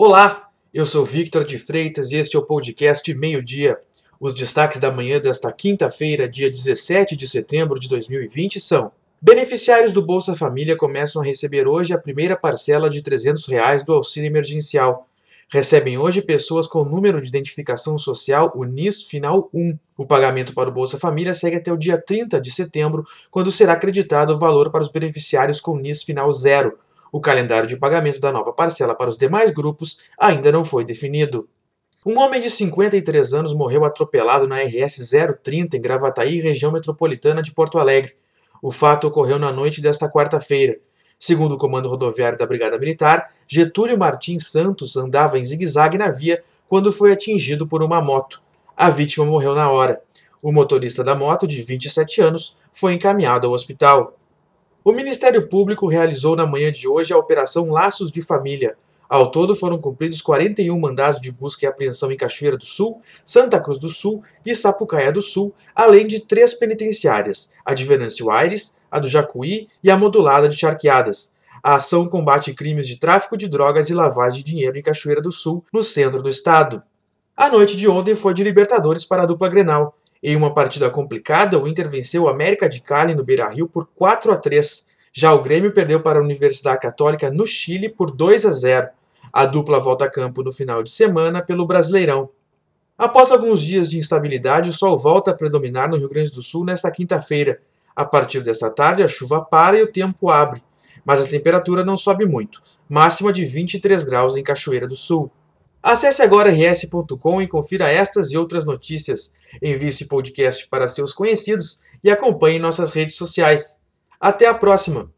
Olá, eu sou Victor de Freitas e este é o podcast Meio Dia. Os destaques da manhã desta quinta-feira, dia 17 de setembro de 2020 são: Beneficiários do Bolsa Família começam a receber hoje a primeira parcela de 300 reais do auxílio emergencial. Recebem hoje pessoas com número de identificação social UNIS final 1. O pagamento para o Bolsa Família segue até o dia 30 de setembro, quando será acreditado o valor para os beneficiários com NIS final 0. O calendário de pagamento da nova parcela para os demais grupos ainda não foi definido. Um homem de 53 anos morreu atropelado na RS 030 em Gravataí, região metropolitana de Porto Alegre. O fato ocorreu na noite desta quarta-feira. Segundo o comando rodoviário da Brigada Militar, Getúlio Martins Santos andava em zigue-zague na via quando foi atingido por uma moto. A vítima morreu na hora. O motorista da moto, de 27 anos, foi encaminhado ao hospital. O Ministério Público realizou na manhã de hoje a Operação Laços de Família. Ao todo foram cumpridos 41 mandados de busca e apreensão em Cachoeira do Sul, Santa Cruz do Sul e Sapucaia do Sul, além de três penitenciárias, a de Venâncio Aires, a do Jacuí e a modulada de Charqueadas. A ação combate crimes de tráfico de drogas e lavagem de dinheiro em Cachoeira do Sul, no centro do estado. A noite de ontem foi de Libertadores para a dupla Grenal. Em uma partida complicada, o Inter venceu o América de Cali no Beira-Rio por 4 a 3. Já o Grêmio perdeu para a Universidade Católica no Chile por 2 a 0. A dupla volta a campo no final de semana pelo Brasileirão. Após alguns dias de instabilidade, o sol volta a predominar no Rio Grande do Sul nesta quinta-feira. A partir desta tarde, a chuva para e o tempo abre, mas a temperatura não sobe muito, máxima de 23 graus em Cachoeira do Sul. Acesse agora rs.com e confira estas e outras notícias. Envie esse podcast para seus conhecidos e acompanhe nossas redes sociais. Até a próxima!